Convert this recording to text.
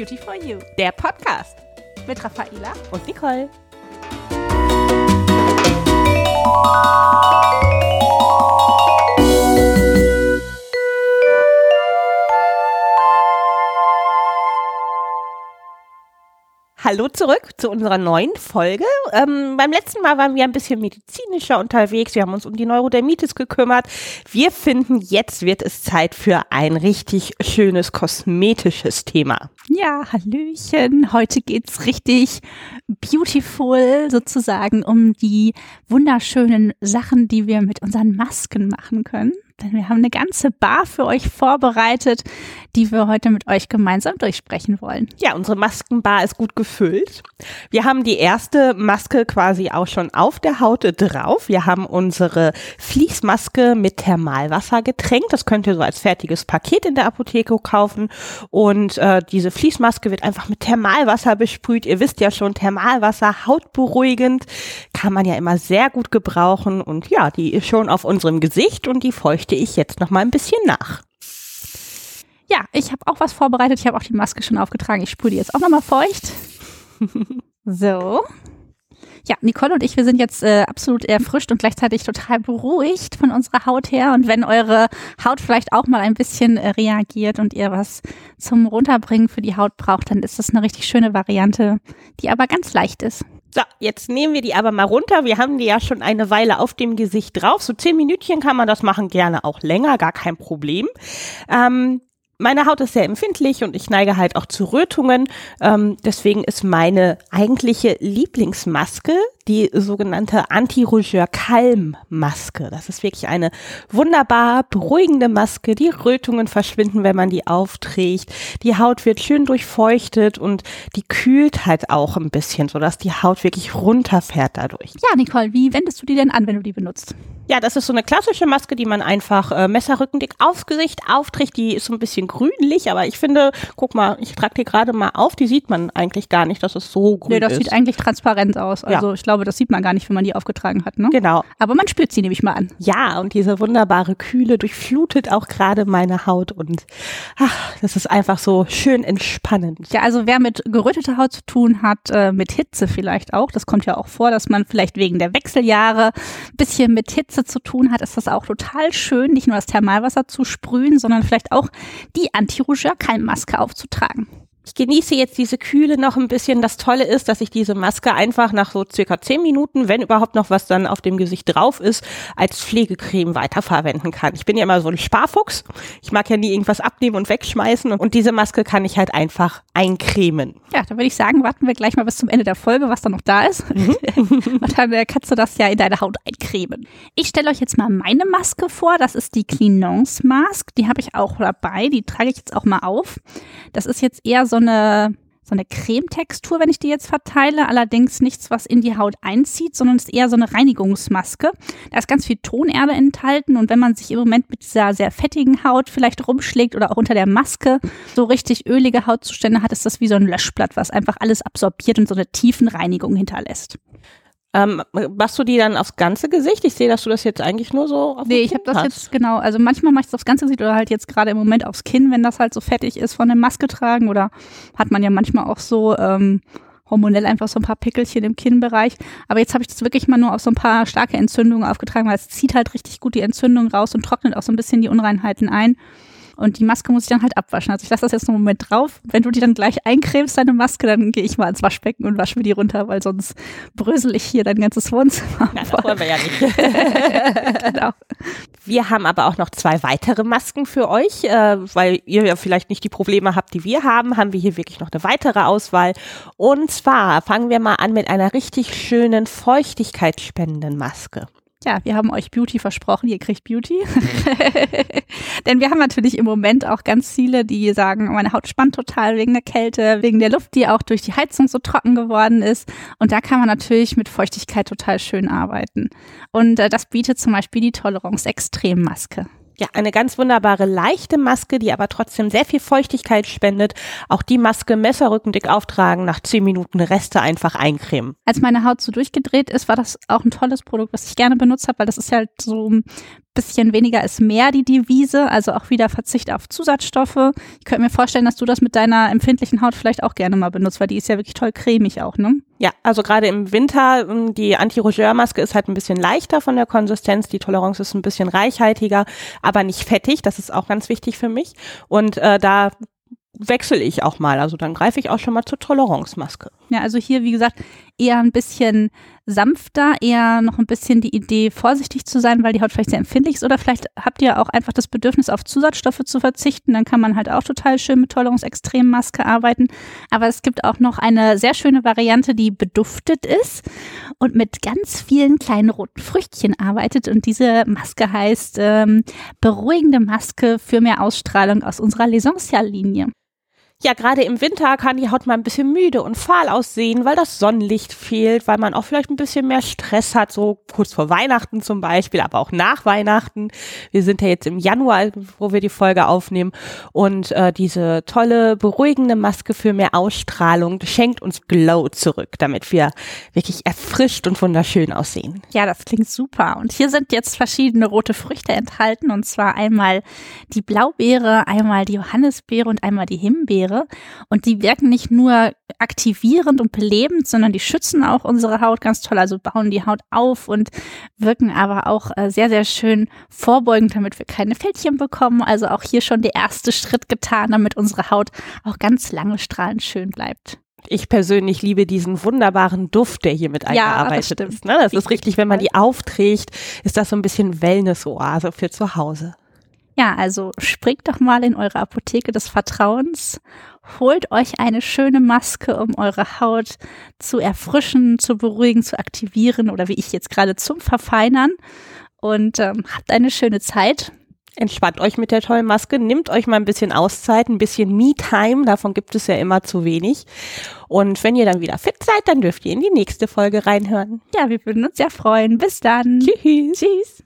Beauty for You, der Podcast. Mit Raffaela und Nicole. Hallo zurück zu unserer neuen Folge. Ähm, beim letzten Mal waren wir ein bisschen medizinischer unterwegs. Wir haben uns um die Neurodermitis gekümmert. Wir finden, jetzt wird es Zeit für ein richtig schönes kosmetisches Thema. Ja, Hallöchen. Heute geht's richtig beautiful sozusagen um die wunderschönen Sachen, die wir mit unseren Masken machen können denn wir haben eine ganze Bar für euch vorbereitet, die wir heute mit euch gemeinsam durchsprechen wollen. Ja, unsere Maskenbar ist gut gefüllt. Wir haben die erste Maske quasi auch schon auf der Haut drauf. Wir haben unsere Fließmaske mit Thermalwasser getränkt. Das könnt ihr so als fertiges Paket in der Apotheke kaufen. Und äh, diese Fließmaske wird einfach mit Thermalwasser besprüht. Ihr wisst ja schon, Thermalwasser hautberuhigend kann man ja immer sehr gut gebrauchen. Und ja, die ist schon auf unserem Gesicht und die feucht richte ich jetzt noch mal ein bisschen nach. Ja, ich habe auch was vorbereitet. Ich habe auch die Maske schon aufgetragen. Ich sprühe die jetzt auch noch mal feucht. so. Ja, Nicole und ich, wir sind jetzt äh, absolut erfrischt und gleichzeitig total beruhigt von unserer Haut her. Und wenn eure Haut vielleicht auch mal ein bisschen äh, reagiert und ihr was zum Runterbringen für die Haut braucht, dann ist das eine richtig schöne Variante, die aber ganz leicht ist. So, jetzt nehmen wir die aber mal runter. Wir haben die ja schon eine Weile auf dem Gesicht drauf. So zehn Minütchen kann man das machen, gerne auch länger, gar kein Problem. Ähm, meine Haut ist sehr empfindlich und ich neige halt auch zu Rötungen. Ähm, deswegen ist meine eigentliche Lieblingsmaske die sogenannte Anti-Rougeur-Kalm-Maske. Das ist wirklich eine wunderbar beruhigende Maske. Die Rötungen verschwinden, wenn man die aufträgt. Die Haut wird schön durchfeuchtet und die kühlt halt auch ein bisschen, sodass die Haut wirklich runterfährt dadurch. Ja, Nicole, wie wendest du die denn an, wenn du die benutzt? Ja, das ist so eine klassische Maske, die man einfach äh, messerrückendick aufs Gesicht aufträgt. Die ist so ein bisschen grünlich, aber ich finde, guck mal, ich trage die gerade mal auf, die sieht man eigentlich gar nicht, dass es so grün ist. Nee, das ist. sieht eigentlich transparent aus. Also ja. ich glaube, das sieht man gar nicht, wenn man die aufgetragen hat. Ne? Genau. Aber man spürt sie nämlich mal an. Ja, und diese wunderbare Kühle durchflutet auch gerade meine Haut und ach, das ist einfach so schön entspannend. Ja, also wer mit geröteter Haut zu tun hat, äh, mit Hitze vielleicht auch, das kommt ja auch vor, dass man vielleicht wegen der Wechseljahre ein bisschen mit Hitze zu tun hat, ist das auch total schön, nicht nur das Thermalwasser zu sprühen, sondern vielleicht auch die Anti-Rougeur-Keimmaske aufzutragen. Ich genieße jetzt diese Kühle noch ein bisschen. Das Tolle ist, dass ich diese Maske einfach nach so circa zehn Minuten, wenn überhaupt noch was dann auf dem Gesicht drauf ist, als Pflegecreme weiterverwenden kann. Ich bin ja immer so ein Sparfuchs. Ich mag ja nie irgendwas abnehmen und wegschmeißen. Und diese Maske kann ich halt einfach eincremen. Ja, dann würde ich sagen, warten wir gleich mal bis zum Ende der Folge, was da noch da ist. Mhm. und dann äh, kannst du das ja in deine Haut eincremen. Ich stelle euch jetzt mal meine Maske vor. Das ist die Clinons Mask. Die habe ich auch dabei. Die trage ich jetzt auch mal auf. Das ist jetzt eher so eine so eine Cremetextur, wenn ich die jetzt verteile. Allerdings nichts, was in die Haut einzieht, sondern es ist eher so eine Reinigungsmaske. Da ist ganz viel Tonerde enthalten und wenn man sich im Moment mit dieser sehr fettigen Haut vielleicht rumschlägt oder auch unter der Maske so richtig ölige Hautzustände hat, ist das wie so ein Löschblatt, was einfach alles absorbiert und so eine tiefen Reinigung hinterlässt. Ähm, machst du die dann aufs ganze Gesicht? Ich sehe, dass du das jetzt eigentlich nur so auf Nee, ich habe das jetzt genau. Also manchmal mache ich es aufs ganze Gesicht oder halt jetzt gerade im Moment aufs Kinn, wenn das halt so fettig ist von der Maske tragen. Oder hat man ja manchmal auch so ähm, hormonell einfach so ein paar Pickelchen im Kinnbereich. Aber jetzt habe ich das wirklich mal nur auf so ein paar starke Entzündungen aufgetragen, weil es zieht halt richtig gut die Entzündung raus und trocknet auch so ein bisschen die Unreinheiten ein. Und die Maske muss ich dann halt abwaschen. Also ich lasse das jetzt einen Moment drauf. Wenn du die dann gleich eincremst, deine Maske, dann gehe ich mal ins Waschbecken und wasche mir die runter, weil sonst brösel ich hier dein ganzes Wohnzimmer. Ja, das wollen wir ja nicht. genau. Wir haben aber auch noch zwei weitere Masken für euch, äh, weil ihr ja vielleicht nicht die Probleme habt, die wir haben, haben wir hier wirklich noch eine weitere Auswahl. Und zwar fangen wir mal an mit einer richtig schönen feuchtigkeitsspendenden Maske. Ja, wir haben euch Beauty versprochen, ihr kriegt Beauty. Denn wir haben natürlich im Moment auch ganz viele, die sagen, meine Haut spannt total wegen der Kälte, wegen der Luft, die auch durch die Heizung so trocken geworden ist. Und da kann man natürlich mit Feuchtigkeit total schön arbeiten. Und äh, das bietet zum Beispiel die Tolerance Extremmaske. Ja, eine ganz wunderbare leichte Maske, die aber trotzdem sehr viel Feuchtigkeit spendet. Auch die Maske messerrückendick auftragen, nach zehn Minuten Reste einfach eincremen. Als meine Haut so durchgedreht ist, war das auch ein tolles Produkt, was ich gerne benutzt habe, weil das ist halt so bisschen weniger ist mehr die Devise, also auch wieder Verzicht auf Zusatzstoffe. Ich könnte mir vorstellen, dass du das mit deiner empfindlichen Haut vielleicht auch gerne mal benutzt, weil die ist ja wirklich toll cremig auch, ne? Ja, also gerade im Winter, ähm, die Anti-Rougeur-Maske ist halt ein bisschen leichter von der Konsistenz, die Toleranz ist ein bisschen reichhaltiger, aber nicht fettig, das ist auch ganz wichtig für mich. Und äh, da wechsle ich auch mal. Also dann greife ich auch schon mal zur Toleranzmaske. Ja, also hier, wie gesagt, eher ein bisschen sanfter, eher noch ein bisschen die Idee, vorsichtig zu sein, weil die Haut vielleicht sehr empfindlich ist. Oder vielleicht habt ihr auch einfach das Bedürfnis, auf Zusatzstoffe zu verzichten. Dann kann man halt auch total schön mit Toleranz-Extremmaske arbeiten. Aber es gibt auch noch eine sehr schöne Variante, die beduftet ist und mit ganz vielen kleinen roten Früchtchen arbeitet. Und diese Maske heißt ähm, beruhigende Maske für mehr Ausstrahlung aus unserer L'Essential-Linie. Ja, gerade im Winter kann die Haut mal ein bisschen müde und fahl aussehen, weil das Sonnenlicht fehlt, weil man auch vielleicht ein bisschen mehr Stress hat, so kurz vor Weihnachten zum Beispiel, aber auch nach Weihnachten. Wir sind ja jetzt im Januar, wo wir die Folge aufnehmen und äh, diese tolle, beruhigende Maske für mehr Ausstrahlung schenkt uns Glow zurück, damit wir wirklich erfrischt und wunderschön aussehen. Ja, das klingt super. Und hier sind jetzt verschiedene rote Früchte enthalten und zwar einmal die Blaubeere, einmal die Johannisbeere und einmal die Himbeere. Tiere. Und die wirken nicht nur aktivierend und belebend, sondern die schützen auch unsere Haut ganz toll, also bauen die Haut auf und wirken aber auch äh, sehr, sehr schön vorbeugend, damit wir keine Fältchen bekommen. Also auch hier schon der erste Schritt getan, damit unsere Haut auch ganz lange strahlend schön bleibt. Ich persönlich liebe diesen wunderbaren Duft, der hier mit eingearbeitet ja, ist. Ne? Das ist richtig, wenn man die aufträgt, ist das so ein bisschen Wellness-Oase für zu Hause. Ja, also springt doch mal in eure Apotheke des Vertrauens, holt euch eine schöne Maske, um eure Haut zu erfrischen, zu beruhigen, zu aktivieren oder wie ich jetzt gerade zum Verfeinern und ähm, habt eine schöne Zeit. Entspannt euch mit der tollen Maske, nimmt euch mal ein bisschen Auszeit, ein bisschen Me-Time, davon gibt es ja immer zu wenig. Und wenn ihr dann wieder fit seid, dann dürft ihr in die nächste Folge reinhören. Ja, wir würden uns sehr freuen. Bis dann. Tschüss. Tschüss.